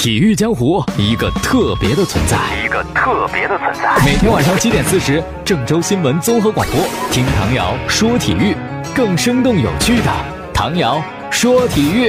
体育江湖一个特别的存在，一个特别的存在。每天晚上七点四十，郑州新闻综合广播，听唐瑶说体育，更生动有趣的唐瑶说体育。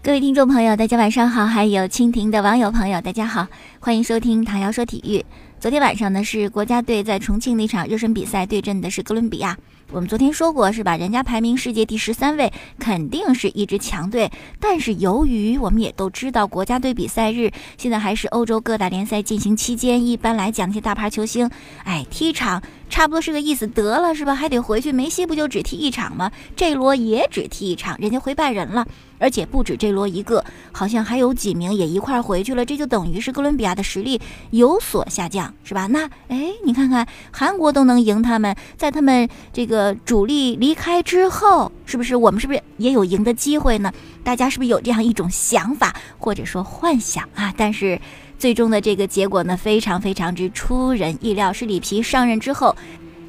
各位听众朋友，大家晚上好，还有蜻蜓的网友朋友，大家好，欢迎收听唐瑶说体育。昨天晚上呢，是国家队在重庆那场热身比赛对阵的是哥伦比亚。我们昨天说过是吧？人家排名世界第十三位，肯定是一支强队。但是由于我们也都知道，国家队比赛日现在还是欧洲各大联赛进行期间，一般来讲，那些大牌球星，哎，踢场差不多是个意思，得了是吧？还得回去。梅西不就只踢一场吗？这罗也只踢一场，人家回拜仁了。而且不止这罗一个，好像还有几名也一块回去了。这就等于是哥伦比亚的实力有所下降，是吧？那哎，你看看韩国都能赢他们，在他们这个。主力离开之后，是不是我们是不是也有赢的机会呢？大家是不是有这样一种想法或者说幻想啊？但是最终的这个结果呢，非常非常之出人意料，是里皮上任之后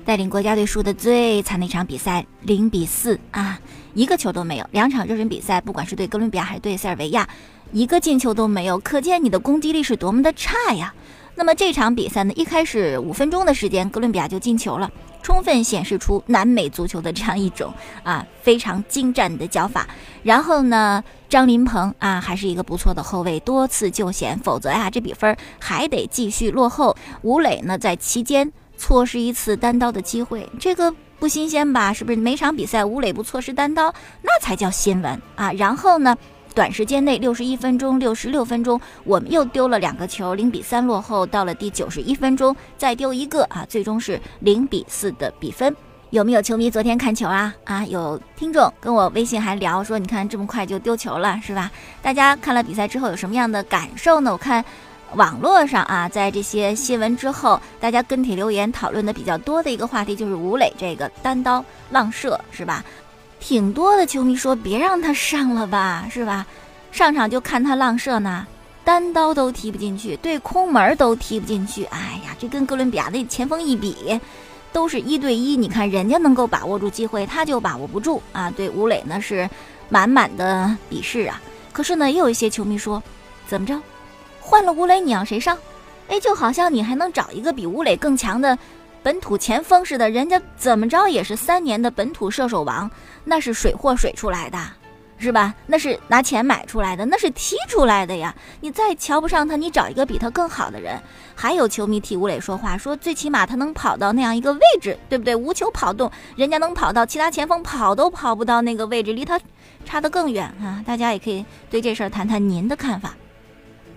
带领国家队输的最惨的一场比赛，零比四啊，一个球都没有。两场热身比赛，不管是对哥伦比亚还是对塞尔维亚，一个进球都没有，可见你的攻击力是多么的差呀。那么这场比赛呢，一开始五分钟的时间，哥伦比亚就进球了。充分显示出南美足球的这样一种啊非常精湛的脚法。然后呢，张琳芃啊还是一个不错的后卫，多次救险，否则呀这比分还得继续落后。吴磊呢在期间错失一次单刀的机会，这个不新鲜吧？是不是每场比赛吴磊不错失单刀，那才叫新闻啊？然后呢？短时间内，六十一分钟、六十六分钟，我们又丢了两个球，零比三落后。到了第九十一分钟，再丢一个啊，最终是零比四的比分。有没有球迷昨天看球啊？啊，有听众跟我微信还聊说，你看这么快就丢球了，是吧？大家看了比赛之后有什么样的感受呢？我看网络上啊，在这些新闻之后，大家跟帖留言讨论的比较多的一个话题就是吴磊这个单刀浪射，是吧？挺多的球迷说别让他上了吧，是吧？上场就看他浪射呢，单刀都踢不进去，对空门都踢不进去。哎呀，这跟哥伦比亚的前锋一比，都是一对一。你看人家能够把握住机会，他就把握不住啊。对吴磊呢是满满的鄙视啊。可是呢，也有一些球迷说，怎么着，换了吴磊你让谁上？哎，就好像你还能找一个比吴磊更强的。本土前锋似的，人家怎么着也是三年的本土射手王，那是水货水出来的，是吧？那是拿钱买出来的，那是踢出来的呀！你再瞧不上他，你找一个比他更好的人。还有球迷替吴磊说话，说最起码他能跑到那样一个位置，对不对？无球跑动，人家能跑到，其他前锋跑都跑不到那个位置，离他差得更远啊！大家也可以对这事儿谈谈您的看法。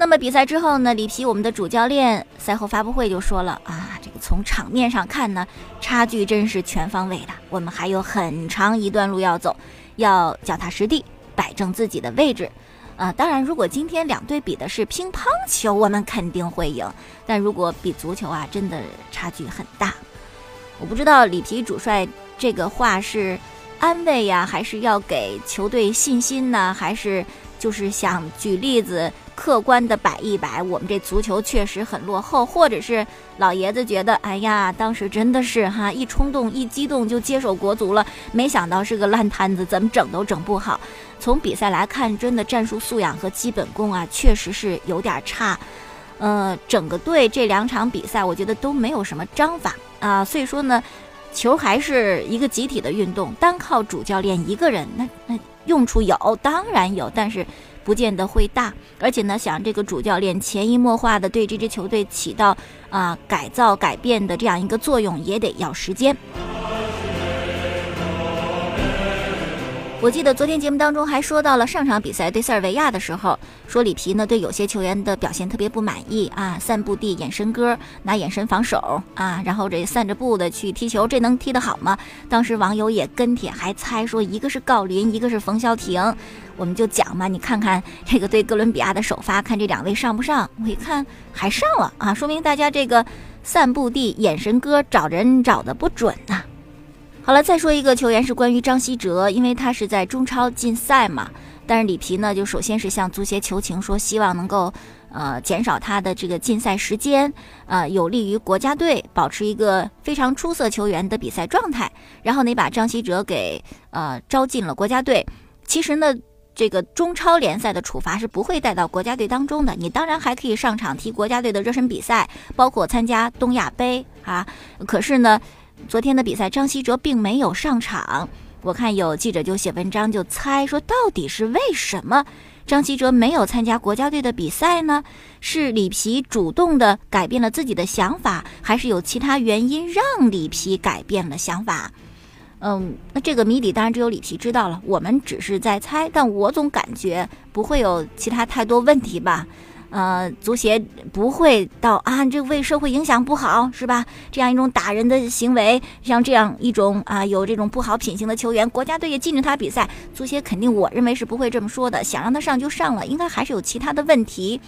那么比赛之后呢，里皮我们的主教练赛后发布会就说了啊，这个从场面上看呢，差距真是全方位的，我们还有很长一段路要走，要脚踏实地，摆正自己的位置。啊，当然，如果今天两队比的是乒乓球，我们肯定会赢；但如果比足球啊，真的差距很大。我不知道里皮主帅这个话是安慰呀，还是要给球队信心呢，还是？就是想举例子，客观的摆一摆，我们这足球确实很落后，或者是老爷子觉得，哎呀，当时真的是哈，一冲动一激动就接手国足了，没想到是个烂摊子，怎么整都整不好。从比赛来看，真的战术素养和基本功啊，确实是有点差。呃，整个队这两场比赛，我觉得都没有什么章法啊，所以说呢，球还是一个集体的运动，单靠主教练一个人，那那。用处有，当然有，但是不见得会大。而且呢，想这个主教练潜移默化的对这支球队起到啊改造、改变的这样一个作用，也得要时间。我记得昨天节目当中还说到了上场比赛对塞尔维亚的时候，说里皮呢对有些球员的表现特别不满意啊，散步地眼神歌，拿眼神防守啊，然后这散着步的去踢球，这能踢得好吗？当时网友也跟帖还猜说一个是郜林，一个是冯潇霆，我们就讲嘛，你看看这个对哥伦比亚的首发，看这两位上不上？我一看还上了啊，说明大家这个散步地眼神歌找人找的不准呐。好了，再说一个球员是关于张稀哲，因为他是在中超禁赛嘛。但是里皮呢，就首先是向足协求情，说希望能够呃减少他的这个禁赛时间，呃，有利于国家队保持一个非常出色球员的比赛状态。然后呢，把张稀哲给呃招进了国家队。其实呢，这个中超联赛的处罚是不会带到国家队当中的，你当然还可以上场踢国家队的热身比赛，包括参加东亚杯啊。可是呢，昨天的比赛张稀哲并没有上场，我看有记者就写文章就猜说，到底是为什么张稀哲没有参加国家队的比赛呢？是里皮主动的改变了自己的想法，还是有其他原因让里皮改变了想法？嗯，那这个谜底当然只有里皮知道了，我们只是在猜。但我总感觉不会有其他太多问题吧？呃，足协不会到啊，这为社会影响不好是吧？这样一种打人的行为，像这样一种啊有这种不好品行的球员，国家队也禁止他比赛，足协肯定我认为是不会这么说的。想让他上就上了，应该还是有其他的问题。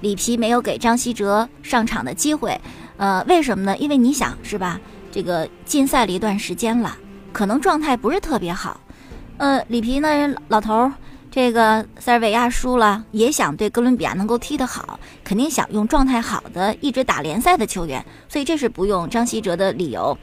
里皮没有给张稀哲上场的机会，呃，为什么呢？因为你想是吧？这个禁赛了一段时间了。可能状态不是特别好，呃，里皮呢，老头儿，这个塞尔维亚输了，也想对哥伦比亚能够踢得好，肯定想用状态好的一直打联赛的球员，所以这是不用张稀哲的理由。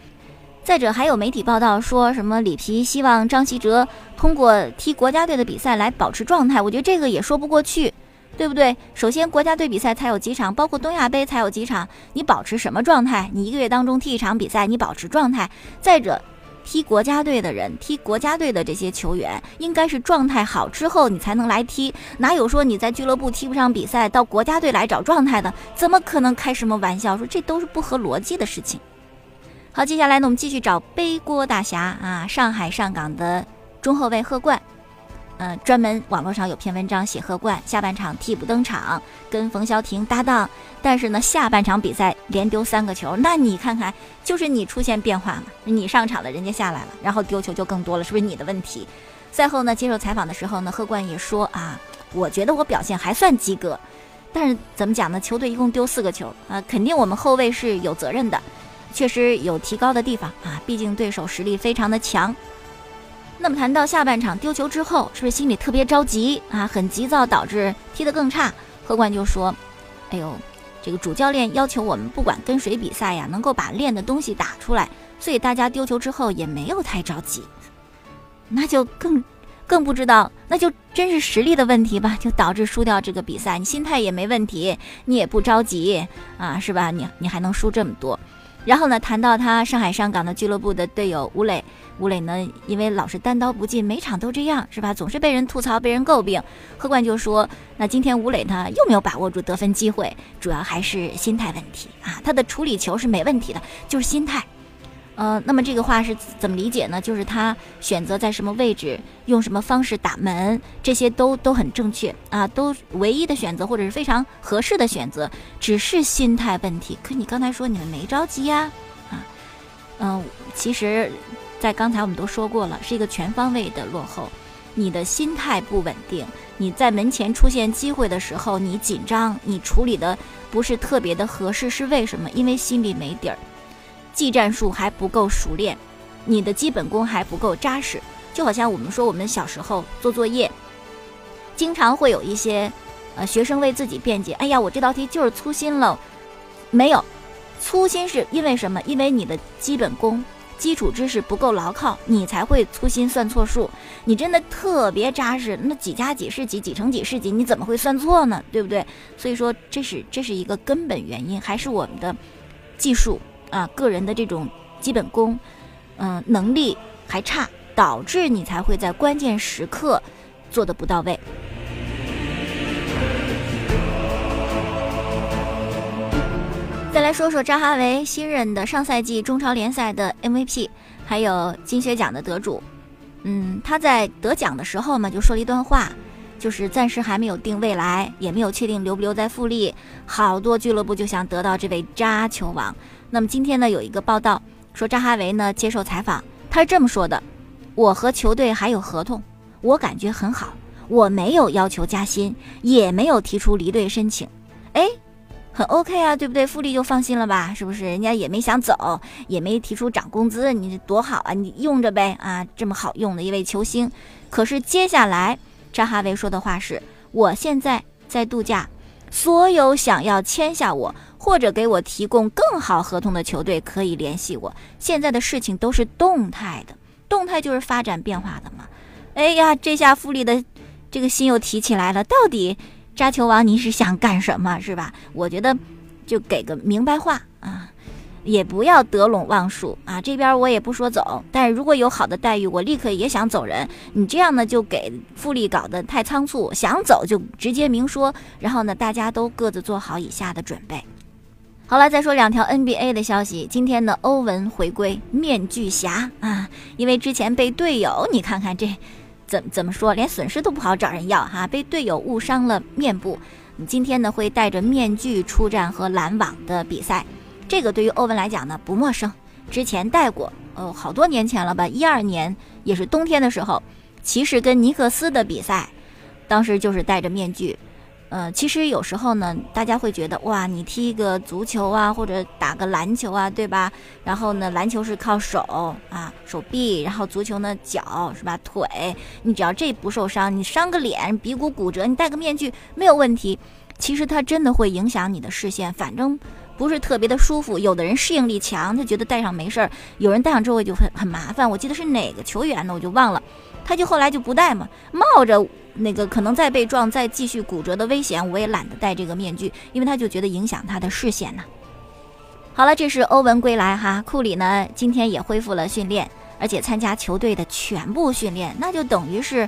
再者，还有媒体报道说什么里皮希望张稀哲通过踢国家队的比赛来保持状态，我觉得这个也说不过去，对不对？首先，国家队比赛才有几场，包括东亚杯才有几场，你保持什么状态？你一个月当中踢一场比赛，你保持状态。再者，踢国家队的人，踢国家队的这些球员，应该是状态好之后你才能来踢，哪有说你在俱乐部踢不上比赛，到国家队来找状态的？怎么可能开什么玩笑？说这都是不合逻辑的事情。好，接下来呢，我们继续找背锅大侠啊，上海上港的中后卫贺冠。嗯，专门网络上有篇文章写贺冠下半场替补登场，跟冯潇霆搭档，但是呢下半场比赛连丢三个球，那你看看，就是你出现变化嘛？你上场了，人家下来了，然后丢球就更多了，是不是你的问题？赛后呢接受采访的时候呢，贺冠也说啊，我觉得我表现还算及格，但是怎么讲呢？球队一共丢四个球啊，肯定我们后卫是有责任的，确实有提高的地方啊，毕竟对手实力非常的强。那么谈到下半场丢球之后，是不是心里特别着急啊？很急躁，导致踢得更差。何冠就说：“哎呦，这个主教练要求我们不管跟谁比赛呀，能够把练的东西打出来，所以大家丢球之后也没有太着急。那就更更不知道，那就真是实力的问题吧，就导致输掉这个比赛。你心态也没问题，你也不着急啊，是吧？你你还能输这么多。”然后呢，谈到他上海上港的俱乐部的队友吴磊，吴磊呢，因为老是单刀不进，每场都这样，是吧？总是被人吐槽，被人诟病。贺冠就说：“那今天吴磊呢，又没有把握住得分机会，主要还是心态问题啊。他的处理球是没问题的，就是心态。”呃，那么这个话是怎么理解呢？就是他选择在什么位置，用什么方式打门，这些都都很正确啊，都唯一的选择或者是非常合适的选择，只是心态问题。可你刚才说你们没着急呀？啊，嗯，其实，在刚才我们都说过了，是一个全方位的落后。你的心态不稳定，你在门前出现机会的时候，你紧张，你处理的不是特别的合适，是为什么？因为心里没底儿。技战术还不够熟练，你的基本功还不够扎实，就好像我们说我们小时候做作业，经常会有一些，呃，学生为自己辩解，哎呀，我这道题就是粗心了，没有，粗心是因为什么？因为你的基本功、基础知识不够牢靠，你才会粗心算错数。你真的特别扎实，那几加几是几，几乘几是几，你怎么会算错呢？对不对？所以说，这是这是一个根本原因，还是我们的技术。啊，个人的这种基本功，嗯，能力还差，导致你才会在关键时刻做的不到位。再来说说扎哈维新任的上赛季中超联赛的 MVP，还有金靴奖的得主。嗯，他在得奖的时候嘛，就说了一段话，就是暂时还没有定未来，也没有确定留不留在富力，好多俱乐部就想得到这位扎球王。那么今天呢，有一个报道说扎哈维呢接受采访，他是这么说的：“我和球队还有合同，我感觉很好，我没有要求加薪，也没有提出离队申请，哎，很 OK 啊，对不对？富力就放心了吧？是不是？人家也没想走，也没提出涨工资，你多好啊，你用着呗啊，这么好用的一位球星。可是接下来扎哈维说的话是：我现在在度假，所有想要签下我。”或者给我提供更好合同的球队可以联系我。现在的事情都是动态的，动态就是发展变化的嘛。哎呀，这下富力的这个心又提起来了，到底扎球王你是想干什么，是吧？我觉得就给个明白话啊。也不要得陇望蜀啊！这边我也不说走，但是如果有好的待遇，我立刻也想走人。你这样呢，就给复利搞得太仓促，想走就直接明说，然后呢，大家都各自做好以下的准备。好了，再说两条 NBA 的消息。今天呢，欧文回归，面具侠啊，因为之前被队友，你看看这怎怎么说，连损失都不好找人要哈，被队友误伤了面部。你今天呢，会戴着面具出战和篮网的比赛。这个对于欧文来讲呢不陌生，之前戴过，哦，好多年前了吧，一二年也是冬天的时候，骑士跟尼克斯的比赛，当时就是戴着面具，呃，其实有时候呢，大家会觉得哇，你踢个足球啊，或者打个篮球啊，对吧？然后呢，篮球是靠手啊，手臂，然后足球呢脚是吧？腿，你只要这不受伤，你伤个脸，鼻骨骨折，你戴个面具没有问题。其实它真的会影响你的视线，反正。不是特别的舒服，有的人适应力强，他觉得戴上没事儿；有人戴上之后就很很麻烦。我记得是哪个球员呢？我就忘了，他就后来就不戴嘛，冒着那个可能再被撞、再继续骨折的危险，我也懒得戴这个面具，因为他就觉得影响他的视线呢。好了，这是欧文归来哈，库里呢今天也恢复了训练，而且参加球队的全部训练，那就等于是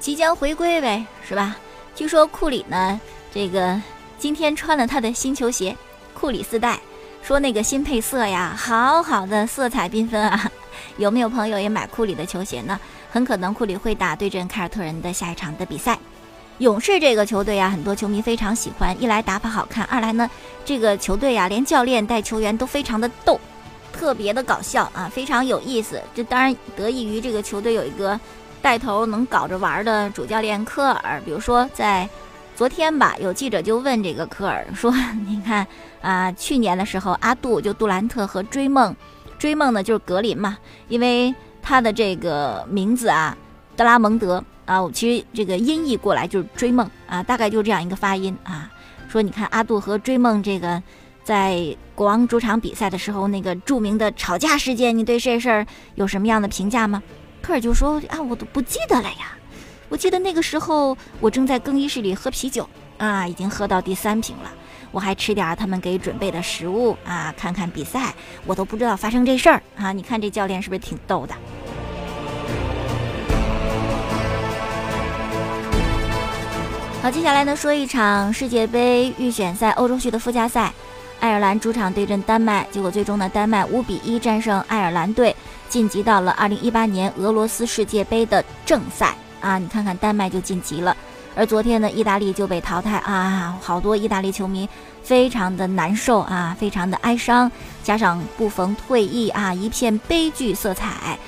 即将回归呗，是吧？据说库里呢这个今天穿了他的新球鞋。库里四代说那个新配色呀，好好的色彩缤纷啊！有没有朋友也买库里的球鞋呢？很可能库里会打对阵凯尔特人的下一场的比赛。勇士这个球队呀，很多球迷非常喜欢，一来打法好看，二来呢，这个球队呀，连教练带球员都非常的逗，特别的搞笑啊，非常有意思。这当然得益于这个球队有一个带头能搞着玩的主教练科尔，比如说在。昨天吧，有记者就问这个科尔说：“你看啊，去年的时候，阿杜就杜兰特和追梦，追梦呢就是格林嘛，因为他的这个名字啊，德拉蒙德啊，其实这个音译过来就是追梦啊，大概就这样一个发音啊。说你看阿杜和追梦这个在国王主场比赛的时候那个著名的吵架事件，你对这事儿有什么样的评价吗？科尔就说啊，我都不记得了呀。”我记得那个时候，我正在更衣室里喝啤酒啊，已经喝到第三瓶了。我还吃点他们给准备的食物啊，看看比赛，我都不知道发生这事儿啊。你看这教练是不是挺逗的？好，接下来呢，说一场世界杯预选赛欧洲区的附加赛，爱尔兰主场对阵丹麦，结果最终呢，丹麦五比一战胜爱尔兰队，晋级到了二零一八年俄罗斯世界杯的正赛。啊，你看看丹麦就晋级了，而昨天呢，意大利就被淘汰啊，好多意大利球迷非常的难受啊，非常的哀伤，加上不逢退役啊，一片悲剧色彩。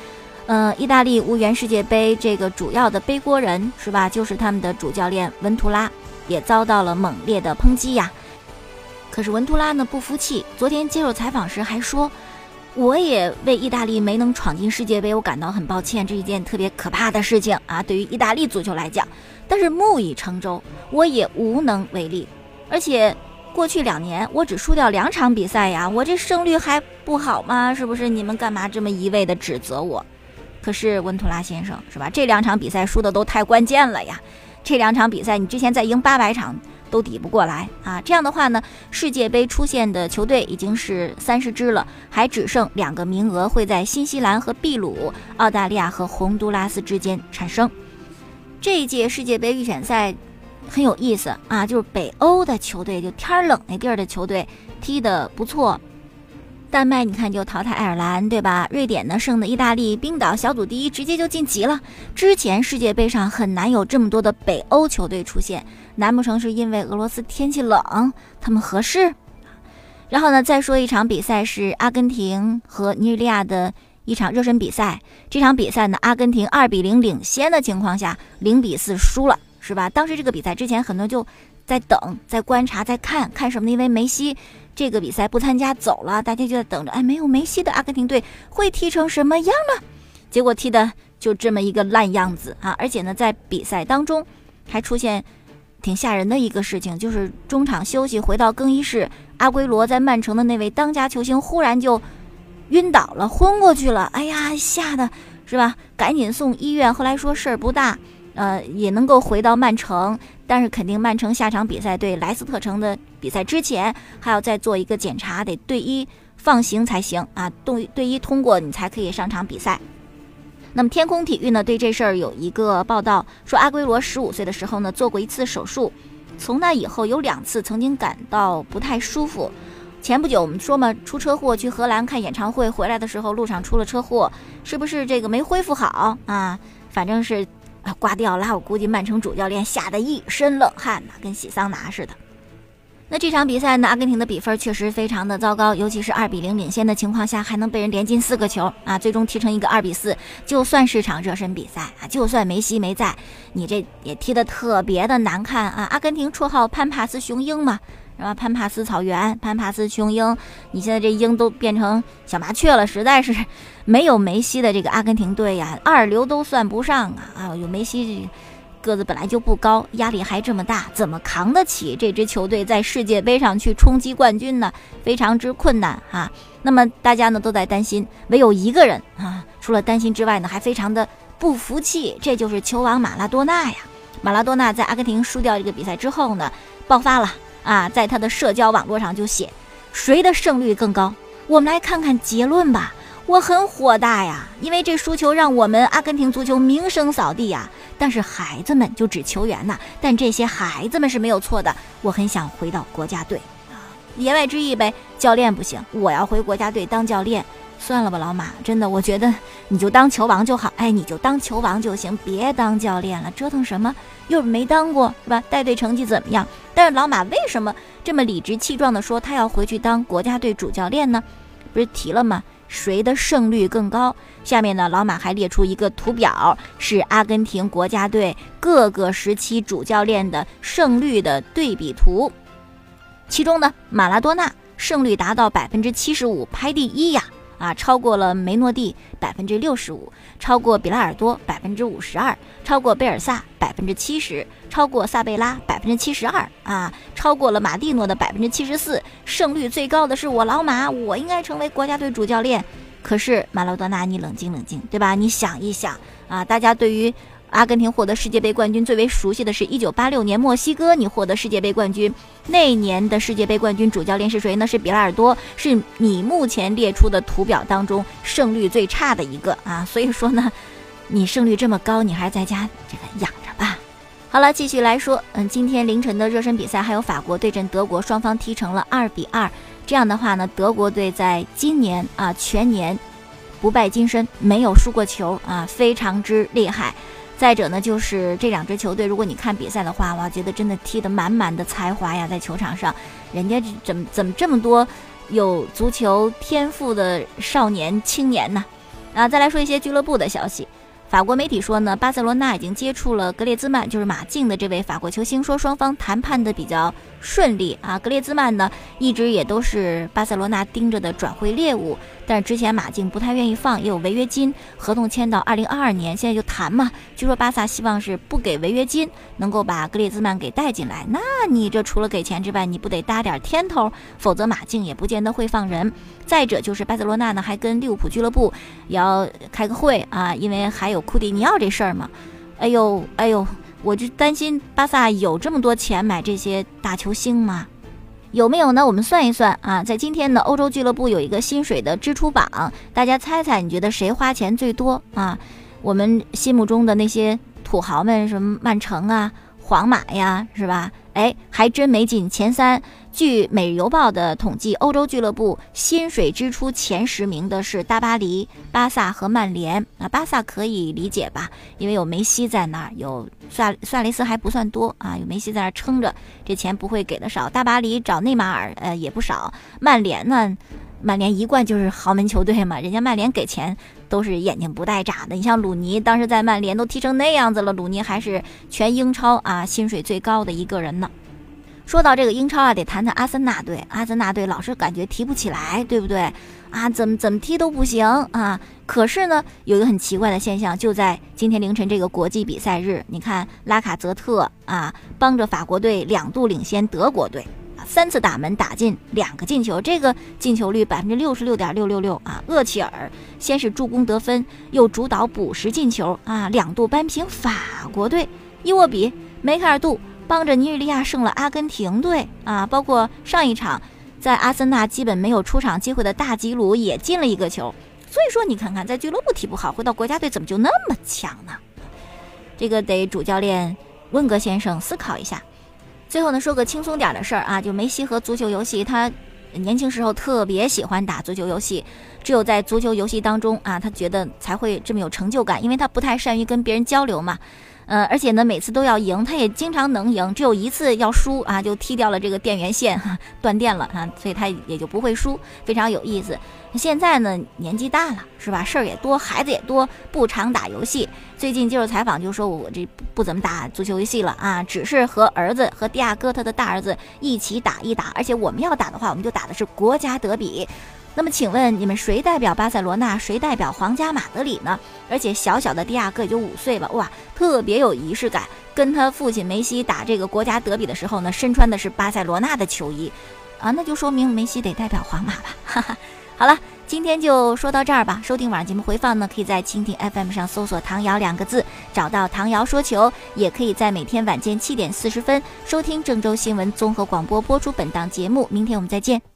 嗯，意大利无缘世界杯，这个主要的背锅人是吧？就是他们的主教练文图拉，也遭到了猛烈的抨击呀。可是文图拉呢不服气，昨天接受采访时还说。我也为意大利没能闯进世界杯，我感到很抱歉，这是一件特别可怕的事情啊！对于意大利足球来讲，但是木已成舟，我也无能为力。而且过去两年我只输掉两场比赛呀，我这胜率还不好吗？是不是？你们干嘛这么一味的指责我？可是温图拉先生是吧？这两场比赛输的都太关键了呀！这两场比赛你之前再赢八百场。都抵不过来啊！这样的话呢，世界杯出现的球队已经是三十支了，还只剩两个名额会在新西兰和秘鲁、澳大利亚和洪都拉斯之间产生。这一届世界杯预选赛很有意思啊，就是北欧的球队，就天冷那地儿的球队踢得不错。丹麦，你看就淘汰爱尔兰，对吧？瑞典呢胜的意大利，冰岛小组第一，直接就晋级了。之前世界杯上很难有这么多的北欧球队出现，难不成是因为俄罗斯天气冷，他们合适？然后呢，再说一场比赛是阿根廷和尼日利亚的一场热身比赛。这场比赛呢，阿根廷二比零领先的情况下，零比四输了，是吧？当时这个比赛之前，很多就在等，在观察，在看看什么呢？因为梅西。这个比赛不参加走了，大家就在等着。哎，没有梅西的阿根廷队会踢成什么样呢？结果踢的就这么一个烂样子啊！而且呢，在比赛当中还出现挺吓人的一个事情，就是中场休息回到更衣室，阿圭罗在曼城的那位当家球星忽然就晕倒了，昏过去了。哎呀，吓得是吧？赶紧送医院。后来说事儿不大，呃，也能够回到曼城，但是肯定曼城下场比赛对莱斯特城的比赛之前，还要再做一个检查，得队医放行才行啊，队队医通过你才可以上场比赛。那么天空体育呢，对这事儿有一个报道说，阿圭罗十五岁的时候呢做过一次手术，从那以后有两次曾经感到不太舒服。前不久我们说嘛，出车祸去荷兰看演唱会，回来的时候路上出了车祸，是不是这个没恢复好啊？反正是。挂掉了，我估计曼城主教练吓得一身冷汗呐，跟洗桑拿似的。那这场比赛呢，阿根廷的比分确实非常的糟糕，尤其是二比零领先的情况下，还能被人连进四个球啊，最终踢成一个二比四。就算是场热身比赛啊，就算梅西没在，你这也踢得特别的难看啊。阿根廷绰号潘帕斯雄鹰嘛。是吧？潘帕斯草原，潘帕斯雄鹰，你现在这鹰都变成小麻雀了，实在是没有梅西的这个阿根廷队呀，二流都算不上啊！啊，有梅西这，个子本来就不高，压力还这么大，怎么扛得起这支球队在世界杯上去冲击冠军呢？非常之困难啊！那么大家呢都在担心，唯有一个人啊，除了担心之外呢，还非常的不服气，这就是球王马拉多纳呀！马拉多纳在阿根廷输掉这个比赛之后呢，爆发了。啊，在他的社交网络上就写，谁的胜率更高？我们来看看结论吧。我很火大呀，因为这输球让我们阿根廷足球名声扫地呀。但是孩子们就指球员呐，但这些孩子们是没有错的。我很想回到国家队，言外之意呗，教练不行，我要回国家队当教练。算了吧，老马，真的，我觉得你就当球王就好，哎，你就当球王就行，别当教练了，折腾什么？又没当过，是吧？带队成绩怎么样？但是老马为什么这么理直气壮地说他要回去当国家队主教练呢？不是提了吗？谁的胜率更高？下面呢，老马还列出一个图表，是阿根廷国家队各个时期主教练的胜率的对比图，其中呢，马拉多纳胜率达到百分之七十五，排第一呀。啊超过了梅诺蒂百分之六十五，超过比拉尔多百分之五十二，超过贝尔萨百分之七十，超过萨贝拉百分之七十二啊，超过了马蒂诺的百分之七十四，胜率最高的是我老马，我应该成为国家队主教练。可是马拉多纳，你冷静冷静，对吧？你想一想啊，大家对于。阿根廷获得世界杯冠军最为熟悉的是一九八六年墨西哥，你获得世界杯冠军，那年的世界杯冠军主教练是谁呢？是比拉尔多，是你目前列出的图表当中胜率最差的一个啊。所以说呢，你胜率这么高，你还是在家这个养着吧。好了，继续来说，嗯，今天凌晨的热身比赛还有法国对阵德国，双方踢成了二比二。这样的话呢，德国队在今年啊全年不败金身，没有输过球啊，非常之厉害。再者呢，就是这两支球队，如果你看比赛的话，哇，觉得真的踢得满满的才华呀，在球场上，人家怎么怎么这么多有足球天赋的少年青年呢？啊，再来说一些俱乐部的消息。法国媒体说呢，巴塞罗那已经接触了格列兹曼，就是马竞的这位法国球星，说双方谈判的比较顺利啊。格列兹曼呢，一直也都是巴塞罗那盯着的转会猎物，但是之前马竞不太愿意放，也有违约金，合同签到二零二二年，现在就谈嘛。据说巴萨希望是不给违约金，能够把格列兹曼给带进来。那你这除了给钱之外，你不得搭点天头，否则马竞也不见得会放人。再者就是巴塞罗那呢，还跟利物浦俱乐部也要开个会啊，因为还有库蒂尼奥这事儿嘛。哎呦哎呦，我就担心巴萨有这么多钱买这些大球星吗？有没有呢？我们算一算啊，在今天呢，欧洲俱乐部有一个薪水的支出榜，大家猜猜，你觉得谁花钱最多啊？我们心目中的那些土豪们，什么曼城啊、皇马呀，是吧？哎，还真没进前三。据《每日邮报》的统计，欧洲俱乐部薪水支出前十名的是大巴黎、巴萨和曼联。啊，巴萨可以理解吧？因为有梅西在那儿，有萨萨雷斯还不算多啊，有梅西在那儿撑着，这钱不会给的少。大巴黎找内马尔，呃，也不少。曼联呢？曼联一贯就是豪门球队嘛，人家曼联给钱都是眼睛不带眨的。你像鲁尼，当时在曼联都踢成那样子了，鲁尼还是全英超啊薪水最高的一个人呢。说到这个英超啊，得谈谈阿森纳队。阿森纳队老是感觉提不起来，对不对？啊，怎么怎么踢都不行啊。可是呢，有一个很奇怪的现象，就在今天凌晨这个国际比赛日，你看拉卡泽特啊，帮着法国队两度领先德国队啊，三次打门打进两个进球，这个进球率百分之六十六点六六六啊！厄齐尔先是助攻得分，又主导补时进球啊，两度扳平法国队。伊沃比、梅开二度，帮着尼日利亚胜了阿根廷队啊！包括上一场在阿森纳基本没有出场机会的大吉鲁也进了一个球。所以说，你看看在俱乐部踢不好，回到国家队怎么就那么强呢？这个得主教练温格先生思考一下。最后呢，说个轻松点的事儿啊，就梅西和足球游戏，他年轻时候特别喜欢打足球游戏，只有在足球游戏当中啊，他觉得才会这么有成就感，因为他不太善于跟别人交流嘛。呃，而且呢，每次都要赢，他也经常能赢，只有一次要输啊，就踢掉了这个电源线，断电了啊，所以他也就不会输，非常有意思。现在呢，年纪大了，是吧？事儿也多，孩子也多，不常打游戏。最近接受采访就说，我这不怎么打足球游戏了啊，只是和儿子和迪亚哥他的大儿子一起打一打，而且我们要打的话，我们就打的是国家德比。那么请问你们谁代表巴塞罗那，谁代表皇家马德里呢？而且小小的迪亚哥也就五岁吧，哇，特别有仪式感。跟他父亲梅西打这个国家德比的时候呢，身穿的是巴塞罗那的球衣，啊，那就说明梅西得代表皇马吧。哈哈，好了，今天就说到这儿吧。收听晚上节目回放呢，可以在蜻蜓 FM 上搜索“唐瑶”两个字，找到唐瑶说球，也可以在每天晚间七点四十分收听郑州新闻综合广播播出本档节目。明天我们再见。